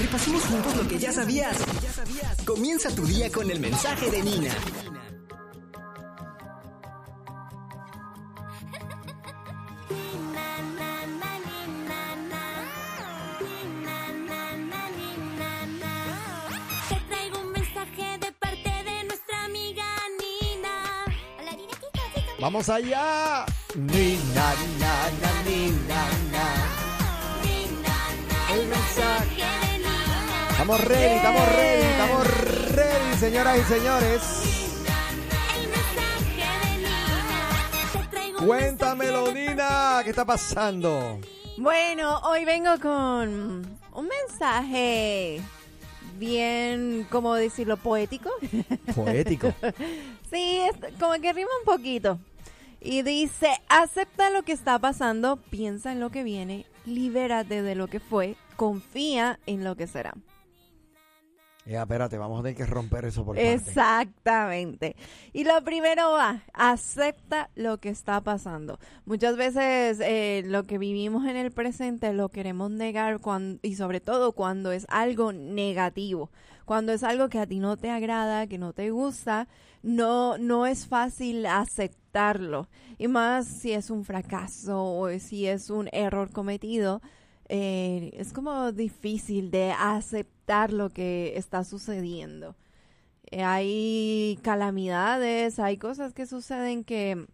Repasemos juntos lo que ya sabías. Comienza tu día con el mensaje de Nina. Te traigo un mensaje de parte de nuestra amiga Nina. Hola, Nina, ¿qué tal? ¡Vamos allá! Nina, na, na, nina, na. El mensaje. Estamos ready, estamos ready, estamos ready, señoras y señores. Cuéntamelo, Nina, ¿qué está pasando? Bueno, hoy vengo con un mensaje bien, ¿cómo decirlo? Poético. Poético. sí, es como que rima un poquito. Y dice, acepta lo que está pasando, piensa en lo que viene, libérate de lo que fue, confía en lo que será. Ya, espérate, vamos a tener que romper eso por. Exactamente. Y lo primero va, acepta lo que está pasando. Muchas veces eh, lo que vivimos en el presente lo queremos negar cuando, y sobre todo cuando es algo negativo. Cuando es algo que a ti no te agrada, que no te gusta, no, no es fácil aceptarlo. Y más si es un fracaso o si es un error cometido eh, es como difícil de aceptar lo que está sucediendo. Eh, hay calamidades, hay cosas que suceden que,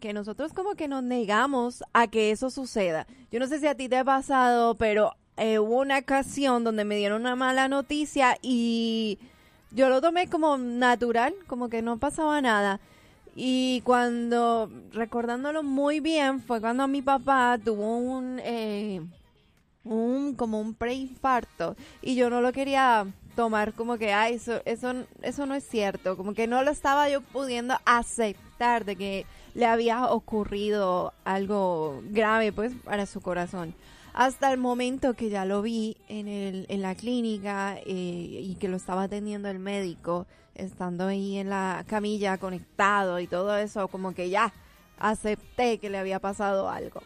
que nosotros como que nos negamos a que eso suceda. Yo no sé si a ti te ha pasado, pero eh, hubo una ocasión donde me dieron una mala noticia y yo lo tomé como natural, como que no pasaba nada. Y cuando, recordándolo muy bien, fue cuando mi papá tuvo un, eh, un como un preinfarto. Y yo no lo quería tomar como que ay eso eso eso no es cierto como que no lo estaba yo pudiendo aceptar de que le había ocurrido algo grave pues para su corazón. Hasta el momento que ya lo vi en el en la clínica eh, y que lo estaba atendiendo el médico estando ahí en la camilla conectado y todo eso como que ya acepté que le había pasado algo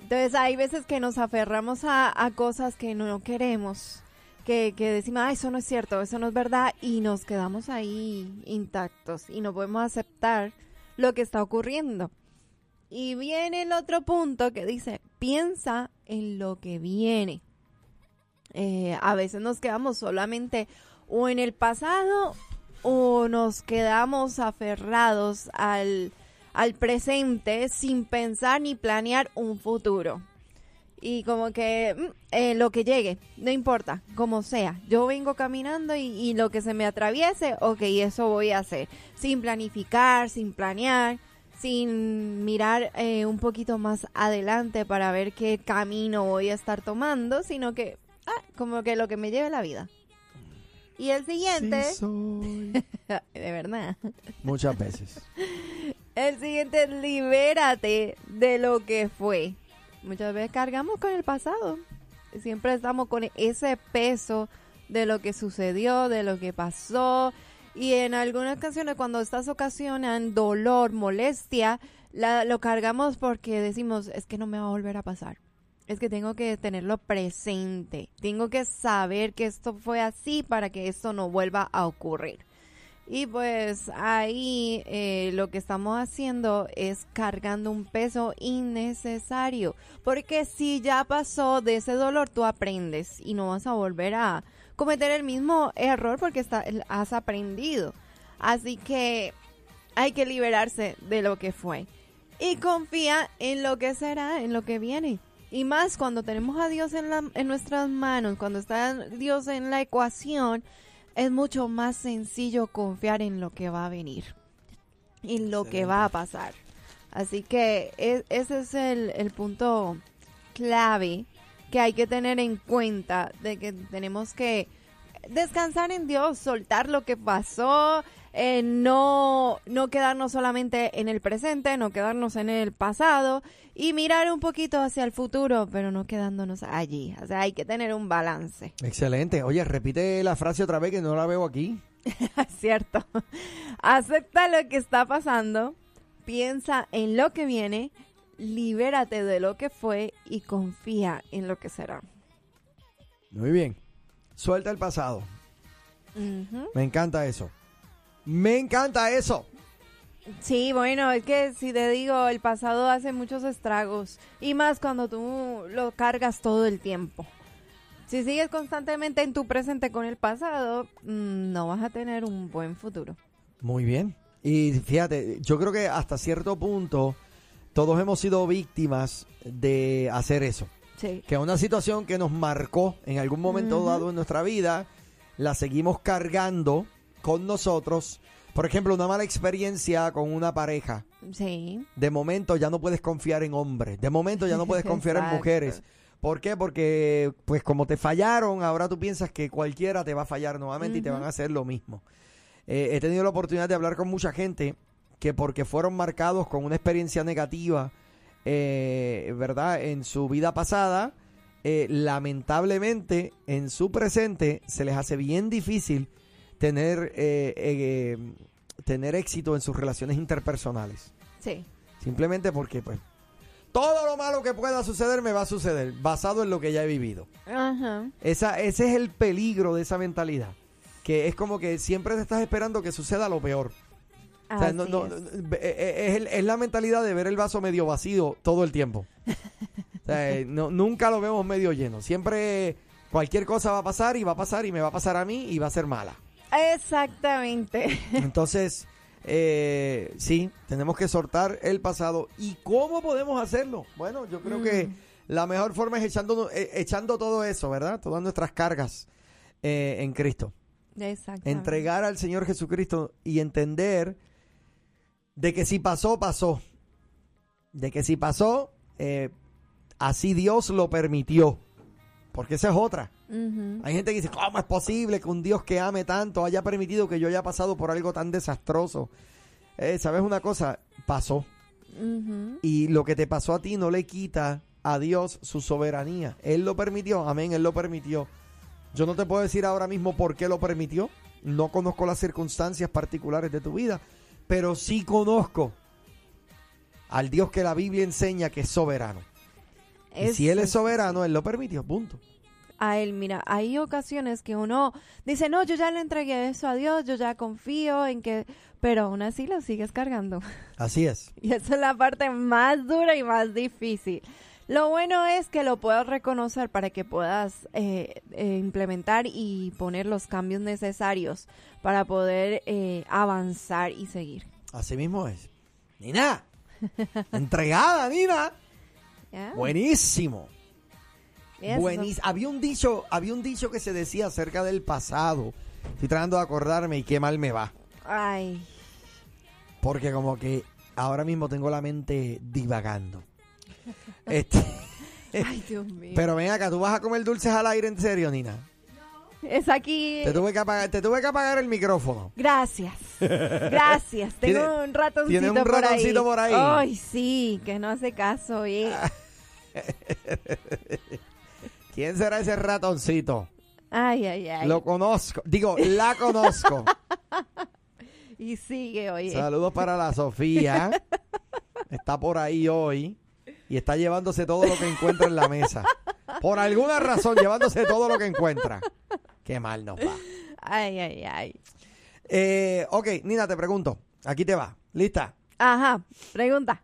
entonces hay veces que nos aferramos a, cosas que no queremos, que, que decimos, ah, eso no es cierto, eso no es verdad, y nos quedamos ahí intactos y no podemos aceptar lo que está ocurriendo. Y viene el otro punto que dice, piensa en lo que viene. Eh, a veces nos quedamos solamente o en el pasado o nos quedamos aferrados al, al presente sin pensar ni planear un futuro. Y como que mm, eh, lo que llegue, no importa, como sea. Yo vengo caminando y, y lo que se me atraviese, ok, eso voy a hacer. Sin planificar, sin planear, sin mirar eh, un poquito más adelante para ver qué camino voy a estar tomando, sino que, ah, como que lo que me lleve la vida. Y el siguiente, Sí soy. de verdad. Muchas veces. El siguiente es libérate de lo que fue. Muchas veces cargamos con el pasado. Siempre estamos con ese peso de lo que sucedió, de lo que pasó. Y en algunas canciones cuando estas ocasionan dolor, molestia, lo cargamos porque decimos, es que no me va a volver a pasar. Es que tengo que tenerlo presente. Tengo que saber que esto fue así para que esto no vuelva a ocurrir. Y pues ahí eh, lo que estamos haciendo es cargando un peso innecesario. Porque si ya pasó de ese dolor, tú aprendes y no vas a volver a cometer el mismo error porque está, has aprendido. Así que hay que liberarse de lo que fue. Y confía en lo que será, en lo que viene. Y más cuando tenemos a Dios en, la- en nuestras manos, cuando está Dios en la ecuación, es mucho más sencillo confiar en lo que va a venir, en lo que va a pasar. Así que e- ese es el, el punto clave que hay que tener en cuenta de que tenemos que descansar en Dios, soltar lo que pasó, eh, no, no quedarnos solamente en el presente, no quedarnos en el pasado y mirar un poquito hacia el futuro, pero no quedándonos allí. O sea, hay que tener un balance. Excelente. Oye, repite la frase otra vez que no la veo aquí. Cierto. Acepta lo que está pasando, piensa en lo que viene, libérate de lo que fue y confía en lo que será. Muy bien. Suelta el pasado. Me encanta eso. Me encanta eso. Sí, bueno, es que si te digo, el pasado hace muchos estragos y más cuando tú lo cargas todo el tiempo. Si sigues constantemente en tu presente con el pasado, mm, no vas a tener un buen futuro. Muy bien. Y fíjate, yo creo que hasta cierto punto todos hemos sido víctimas de hacer eso. Sí. Que una situación que nos marcó en algún momento dado en nuestra vida, la seguimos cargando con nosotros. Por ejemplo, una mala experiencia con una pareja. Sí. De momento ya no puedes confiar en hombres. De momento ya no puedes confiar en mujeres. ¿Por qué? Porque, pues como te fallaron, ahora tú piensas que cualquiera te va a fallar nuevamente y te van a hacer lo mismo. Eh, he tenido la oportunidad de hablar con mucha gente que porque fueron marcados con una experiencia negativa, eh, ¿verdad? En su vida pasada, eh, lamentablemente en su presente se les hace bien difícil tener, eh, eh, tener éxito en sus relaciones interpersonales. Sí. Simplemente porque, pues, todo lo malo que pueda suceder me va a suceder, basado en lo que ya he vivido. Ajá. Esa, ese es el peligro de esa mentalidad. Que es como que siempre te estás esperando que suceda lo peor. O sea, no- Así no- es. es, la mentalidad de ver el vaso medio vacío todo el tiempo. O sea, eh, no- nunca lo vemos medio lleno. Siempre cualquier cosa va a pasar y va a pasar y me va a pasar a mí y va a ser mala. Exactamente. Entonces, eh, sí, tenemos que soltar el pasado. ¿Y cómo podemos hacerlo? Bueno, yo creo que Mm. la mejor forma es echando, eh, echando todo eso, ¿verdad? Todas nuestras cargas eh, en Cristo. Exactamente. Entregar al Señor Jesucristo y entender de que si pasó, pasó. De que si pasó, eh, así Dios lo permitió. Porque esa es otra. Hay gente que dice, ¿cómo es posible que un Dios que ame tanto haya permitido que yo haya pasado por algo tan desastroso? Eh, ¿Sabes una cosa? Pasó. Y lo que te pasó a ti no le quita a Dios su soberanía. Él lo permitió, amén, Él lo permitió. Yo no te puedo decir ahora mismo por qué lo permitió. No conozco las circunstancias particulares de tu vida, pero sí conozco al Dios que la Biblia enseña que es soberano. Y si Él es soberano, Él lo permitió, punto. A él. Mira, hay ocasiones que uno dice, no, yo ya le entregué eso a Dios, yo ya confío en que, pero aún así lo sigues cargando. Así es. Y esa es la parte más dura y más difícil. Lo bueno es que lo puedas reconocer para que puedas eh, eh, implementar y poner los cambios necesarios para poder eh, avanzar y seguir. Así mismo es. Nina, entregada, Nina. Buenísimo. Buenísimo. Había un dicho, había un dicho que se decía acerca del pasado. Estoy tratando de acordarme y qué mal me va. Ay, Porque como que ahora mismo tengo la mente divagando. Este, ay, Dios mío. pero ven acá, ¿tú vas a comer dulces al aire en serio, Nina? es aquí. Te tuve que apagar, te tuve que apagar el micrófono. Gracias. Gracias. Tengo ¿Tiene- un ratoncito tiene un por ahí. ratoncito por ahí? Ay, sí, que no hace caso. eh. ¿Quién será ese ratoncito? Ay, ay, ay. Lo conozco. Digo, la conozco. Y sigue, oye. Saludos para la Sofía. Está por ahí hoy y está llevándose todo lo que encuentra en la mesa. Por alguna razón, llevándose todo lo que encuentra. Qué mal nos va. Ay, ay, ay. Eh, ok, Nina, te pregunto. Aquí te va. ¿Lista? Ajá, pregunta.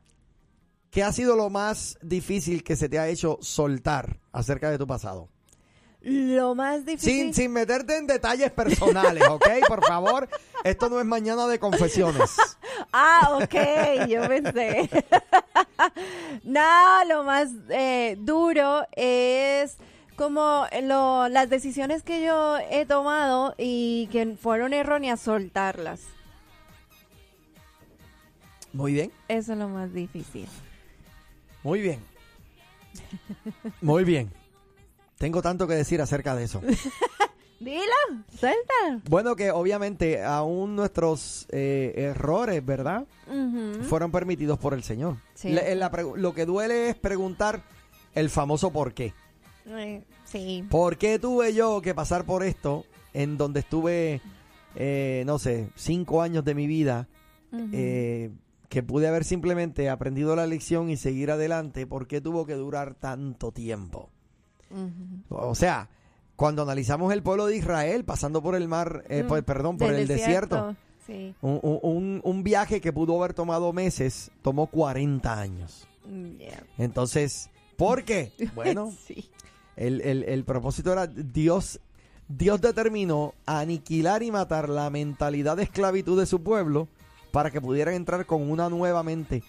¿Qué ha sido lo más difícil que se te ha hecho soltar acerca de tu pasado? Lo más difícil. Sin, sin meterte en detalles personales, ¿ok? Por favor, esto no es mañana de confesiones. Ah, ok, yo pensé. no, lo más eh, duro es como lo, las decisiones que yo he tomado y que fueron erróneas, soltarlas. Muy bien, Eso es lo más difícil. Muy bien. Muy bien. Tengo tanto que decir acerca de eso. Dilo, suelta. Bueno, que obviamente aún nuestros eh, errores, ¿verdad? Fueron permitidos por el Señor. Sí. La pregu- lo que duele es preguntar el famoso por qué. Eh, Sí. ¿Por qué tuve yo que pasar por esto en donde estuve, eh, no sé, cinco años de mi vida, eh, que pude haber simplemente aprendido la lección y seguir adelante? ¿Por qué tuvo que durar tanto tiempo? O sea, cuando analizamos el pueblo de Israel pasando por el mar, eh, Mm, por- perdón, por el desierto, Sí. un, un- un- viaje que pudo haber tomado meses, tomó 40 años. Yeah. Entonces, ¿por qué? Bueno, sí. el, el- el propósito era Dios, Dios determinó aniquilar y matar la mentalidad de esclavitud de su pueblo para que pudieran entrar con una nueva mente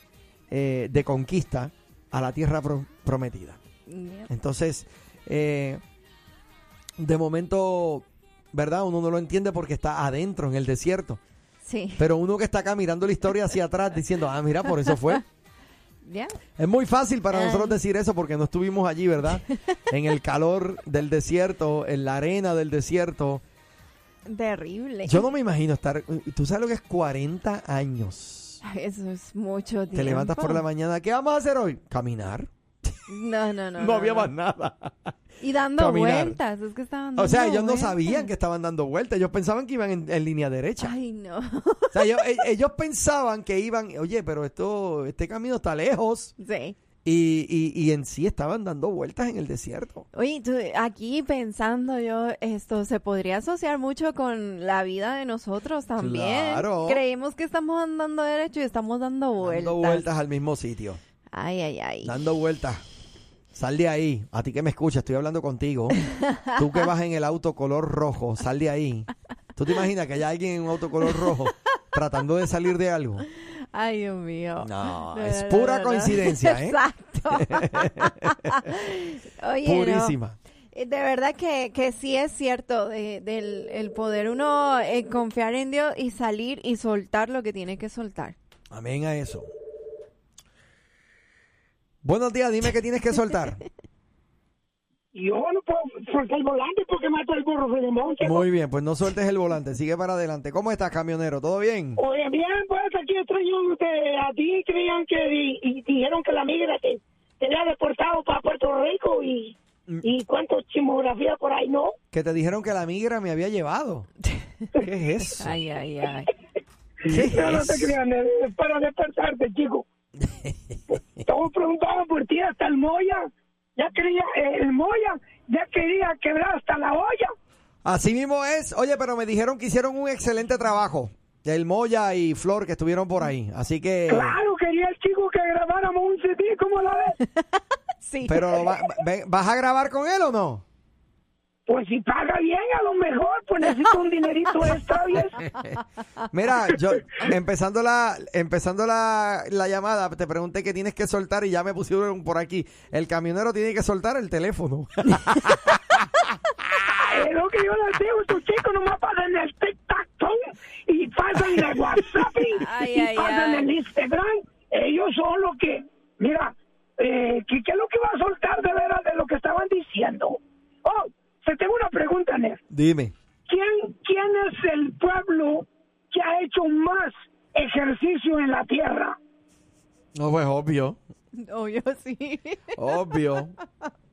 eh, de conquista a la tierra pro- prometida. Entonces, eh, de momento, ¿verdad? Uno no lo entiende porque está adentro en el desierto. Sí. Pero uno que está acá mirando la historia hacia atrás diciendo, ah, mira, por eso fue. Yeah. Es muy fácil para Ah. nosotros decir eso porque no estuvimos allí, ¿verdad? En el calor del desierto, en la arena del desierto. Terrible. Yo no me imagino estar, tú sabes lo que es 40 años. Ay, Eso es mucho tiempo. Te levantas por la mañana, ¿qué vamos a hacer hoy? Caminar. No, no, no. No, había más nada. Y dando Caminar. vueltas. Es que estaban O sea, dando ellos no sabían que estaban dando vueltas, ellos pensaban que iban en, en línea derecha. Ay, no. O sea, ellos, e- ellos pensaban que iban, oye, pero esto, este camino está lejos. Sí. Y, y, y en sí estaban dando vueltas en el desierto. Oye, tú, aquí pensando yo, esto se podría asociar mucho con la vida de nosotros también. Claro. Creímos que estamos andando derecho y estamos dando vueltas. Dando vueltas al mismo sitio. Ay, ay, ay. Dando vueltas. Sal de ahí. A ti que me escuchas, estoy hablando contigo. Tú que vas en el auto color rojo, sal de ahí. ¿Tú te imaginas que haya alguien en un auto color rojo tratando de salir de algo? Ay, Dios mío. No, No, es pura no, no. coincidencia, ¿eh? Exacto. Oye. Purísima. Eh, De verdad que, que sí es cierto de- del el poder uno eh, confiar en Dios y salir y soltar lo que tiene que soltar. Amén a eso. Buenos días, dime qué tienes que soltar. Yo no puedo soltar el volante porque mato el burro de monte. Muy bien, pues no sueltes el volante, sigue para adelante. ¿Cómo estás, camionero? ¿Todo bien? Oye, bien, pues aquí extrañándote. A ti creían que di- y dijeron que la migra te, te había deportado para Puerto Rico y, Mm. y cuánto chismografía por ahí, ¿no? Que te dijeron que la migra me había llevado. ¿Qué es eso? Ay, ay, ay. ¿Qué es No, no te crean, es para despertarte, chico. Estamos preguntando por ti hasta el Moya. Ya quería, el Moya ya quería quebrar hasta la olla. Así mismo es. Oye, pero me dijeron que hicieron un excelente trabajo. El Moya y Flor que estuvieron por ahí. Así que... Claro, quería el chico que grabáramos un CD, ¿cómo la ves? Sí. Pero ¿vas a grabar con él o no? Pues si paga bien, a lo mejor, pues necesito un dinerito extra, ¿bien? Mira, yo empezando la empezando la, la llamada, te pregunté qué tienes que soltar y ya me pusieron por aquí. El camionero tiene que soltar el teléfono. Es lo que yo les digo, estos chicos nomás pasan el tic-tac-toe y pasan el WhatsApp y, Ay, y ay, pasan ay. el Instagram. Ellos son los que, mira, eh, ¿qué, qué es lo que va a soltar de veras de lo que estaban diciendo? Tengo una pregunta, Ner. Dime. ¿Quién, ¿Quién es el pueblo que ha hecho más ejercicio en la tierra? No, pues obvio. Obvio, sí. Obvio.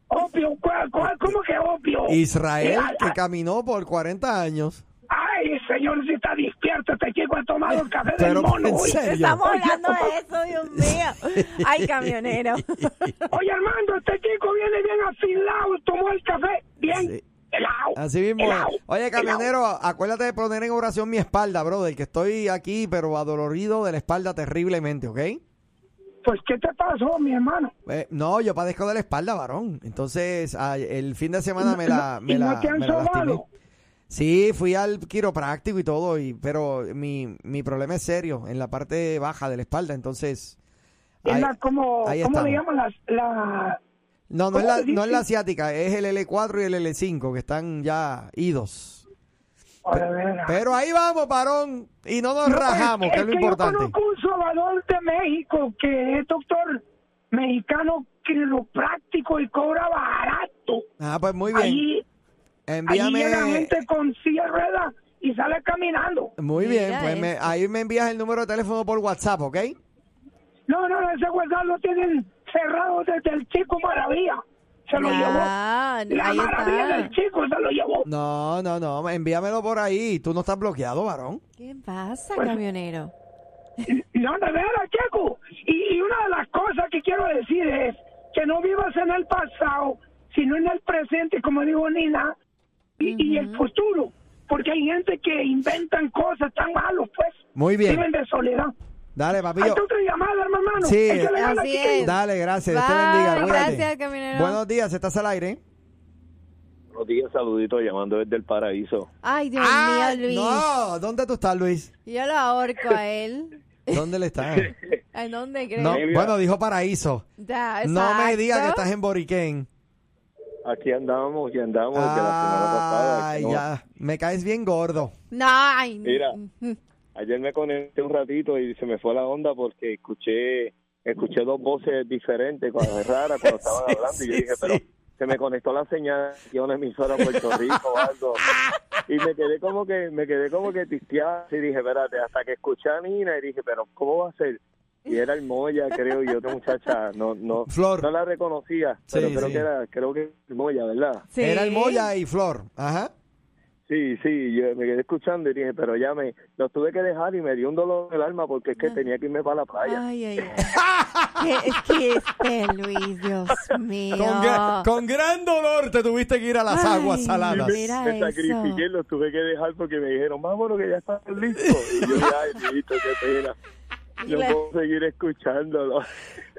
Obvio, ¿cuál, cuál, ¿cómo que obvio? Israel Eh, que caminó por 40 años. Ay, señor, si está despierto, este chico ha tomado el café Pero del mono. en serio. Estamos hablando de eso, Dios mío. Ay, camionero. Oye, Armando, este chico viene bien afilado, tomó el café bien Sí. helado. Así mismo. Oye, camionero, acuérdate de poner en oración mi espalda, brother, que estoy aquí, pero adolorido de la espalda terriblemente, ¿ok? Pues, ¿qué te pasó, mi hermano? Eh, no, yo padezco de la espalda, varón. Entonces, ah, el fin de semana me la, me ¿Y no la, te han me la? Sí, fui al quiropráctico y todo, y, pero mi, mi problema es serio en la parte baja de la espalda, entonces... Es ahí- la, como, ahí ¿Cómo le llaman las, la... No, no es, ¿cómo la, no es la asiática, es el L4 y el L5 que están ya idos. Pero ahí vamos, varón, y no nos No, rajamos, que es lo Yo importante. conozco un salvador de México que es doctor mexicano quiropráctico y cobra barato. Ah, pues muy bien. Ahí, ahí llega Envíame. gente con silla de ruedas y sale caminando. Muy bien, pues me- ahí me envías el número de teléfono por WhatsApp, ¿ok? No, no, ese WhatsApp lo tienen cerrado desde el chico Maravilla. Se lo llevó. Ya, La maravilla del chico se lo llevó. No, no, no, envíamelo por ahí. Tú no estás bloqueado, varón. ¿Qué pasa, Pues- camionero? No, de veras, chico. Y, y una de las cosas que quiero decir es que no vivas en el pasado, sino en el presente, como digo Nina, y, y el futuro. Porque hay gente que inventan cosas tan malos, pues. Muy bien. Viven de soledad. Dale, papillo. Hasta otra llamada, hermano. Sí. Así es. Dale, gracias. Dios te bendiga. cuídate. gracias, camionero. Buenos días, estás al aire. Buenos días, saluditos, llamando desde el paraíso. Ay, Dios Ay, mío, Luis. No, ¿dónde tú estás, Luis? Yo lo ahorco a él. ¿Dónde le estás? ¿En dónde crees? No, bueno, dijo paraíso. Ya, No me digas que estás en Boriquén. Aquí andamos, aquí andamos desde la semana pasada. Ay, no- ya. Me caes bien gordo. No, ay. Mira. Ayer me conecté un ratito y se me fue la onda porque escuché escuché dos voces diferentes, cuando raras, cuando estaban Sí, hablando. y yo sí, dije, pero se me conectó la señal de una emisora en Puerto Rico o algo. Y me quedé como que, me quedé como que tisteado y dije, espérate, hasta que escuché a Nina y dije, pero ¿cómo va a ser? Y era el Moya, creo, y otra muchacha, no, no, Flor. no la reconocía, pero Sí, creo sí. que era, creo que el Moya, ¿verdad? Sí. Era el Moya y Flor. Ajá. Sí, sí, yo me quedé escuchando y dije, pero ya me, lo tuve que dejar y me dio un dolor en el alma porque es que tenía que irme para la playa. Ay, ay, ay. ¿Qué, es que este Luis, Dios mío. Con, gra- con gran dolor te tuviste que ir a las Ay, aguas saladas. mira me eso. sacrifiqué, lo tuve que dejar porque me dijeron, vámonos que ya están listos. Y yo, ay, listo, qué pena. No Le- puedo seguir escuchándolo.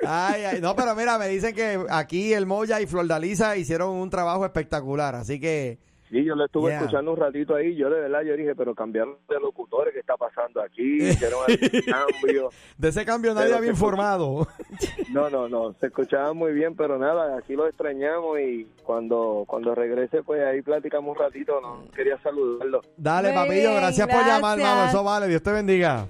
Ay, ay, no, pero mira, me dicen que aquí el Moya y Flor Dalisa hicieron un trabajo espectacular, así que Sí, yo lo estuve Yeah. escuchando un ratito ahí. Yo de verdad, yo dije, pero cambiaron de locutores, ¿qué está pasando aquí? Hicieron algún cambio. de ese cambio nadie Pero había informado. No, no, no, se escuchaba muy bien, pero nada, aquí lo extrañamos y cuando cuando regrese, pues ahí platicamos un ratito. No quería saludarlo. Dale, Muy papillo, bien, gracias, por llamar, hermano. Eso vale, Dios te bendiga.